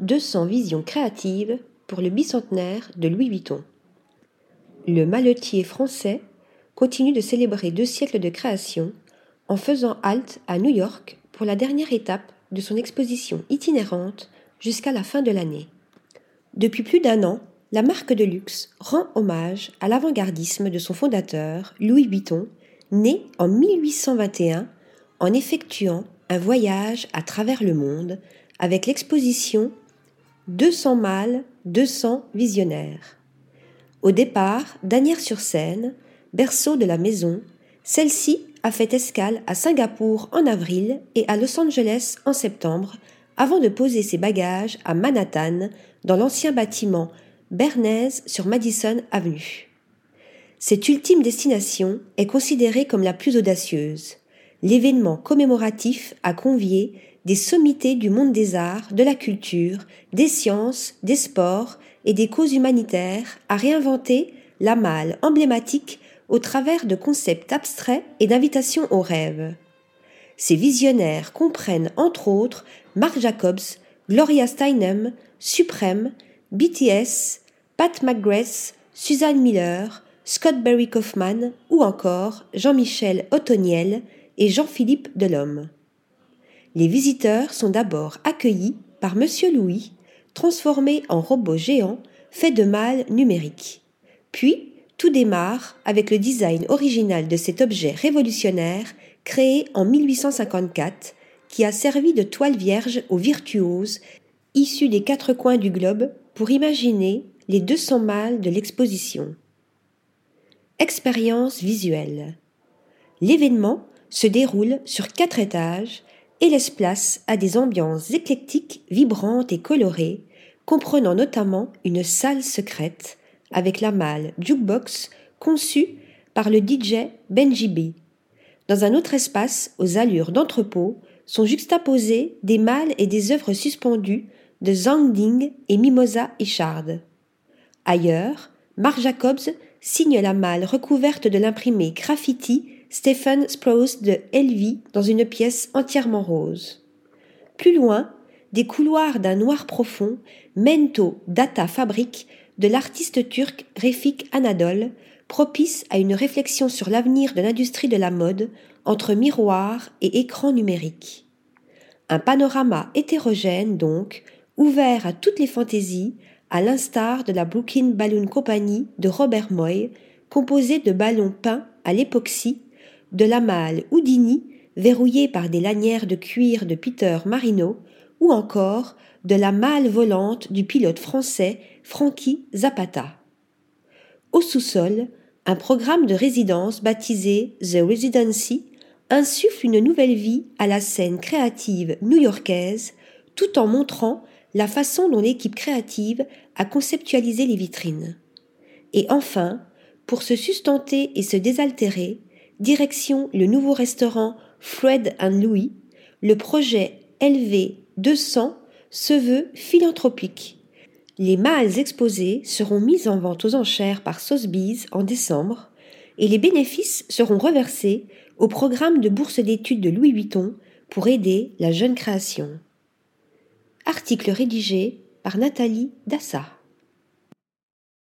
200 visions créatives pour le bicentenaire de Louis Vuitton. Le maletier français continue de célébrer deux siècles de création en faisant halte à New York pour la dernière étape de son exposition itinérante jusqu'à la fin de l'année. Depuis plus d'un an, la marque de luxe rend hommage à l'avant-gardisme de son fondateur, Louis Vuitton, né en 1821 en effectuant un voyage à travers le monde avec l'exposition 200 mâles, 200 visionnaires. Au départ d'Anières-sur-Seine, berceau de la maison, celle-ci a fait escale à Singapour en avril et à Los Angeles en septembre avant de poser ses bagages à Manhattan dans l'ancien bâtiment Bernays sur Madison Avenue. Cette ultime destination est considérée comme la plus audacieuse. L'événement commémoratif a convié des sommités du monde des arts, de la culture, des sciences, des sports et des causes humanitaires à réinventer la malle emblématique au travers de concepts abstraits et d'invitations au rêve. Ces visionnaires comprennent entre autres Marc Jacobs, Gloria Steinem, Supreme, BTS, Pat McGrath, Suzanne Miller, Scott Barry Kaufman ou encore Jean-Michel Ottoniel et Jean-Philippe Delhomme. Les visiteurs sont d'abord accueillis par Monsieur Louis, transformé en robot géant fait de mâles numériques. Puis, tout démarre avec le design original de cet objet révolutionnaire créé en 1854 qui a servi de toile vierge aux virtuoses issus des quatre coins du globe pour imaginer les 200 mâles de l'exposition. Expérience visuelle. L'événement se déroule sur quatre étages et laisse place à des ambiances éclectiques, vibrantes et colorées, comprenant notamment une salle secrète avec la malle jukebox conçue par le DJ Benji B. Dans un autre espace, aux allures d'entrepôt, sont juxtaposées des mâles et des œuvres suspendues de Zhang Ding et Mimosa Ishard. Ailleurs, Marc Jacobs signe la malle recouverte de l'imprimé graffiti Stephen Sprouse de Elvie dans une pièce entièrement rose. Plus loin, des couloirs d'un noir profond mènent au Data Fabric de l'artiste turc Refik Anadol, propice à une réflexion sur l'avenir de l'industrie de la mode entre miroir et écran numérique. Un panorama hétérogène donc, ouvert à toutes les fantaisies, à l'instar de la Brooklyn Balloon Company de Robert Moy, composée de ballons peints à l'époxy de la malle Houdini verrouillée par des lanières de cuir de Peter Marino, ou encore de la malle volante du pilote français Frankie Zapata. Au sous-sol, un programme de résidence baptisé The Residency insuffle une nouvelle vie à la scène créative new-yorkaise tout en montrant la façon dont l'équipe créative a conceptualisé les vitrines. Et enfin, pour se sustenter et se désaltérer, direction le nouveau restaurant Fred and Louis, le projet LV 200 se veut philanthropique. Les mâles exposés seront mis en vente aux enchères par Sotheby's en décembre et les bénéfices seront reversés au programme de bourse d'études de Louis Vuitton pour aider la jeune création. Article rédigé par Nathalie Dassa.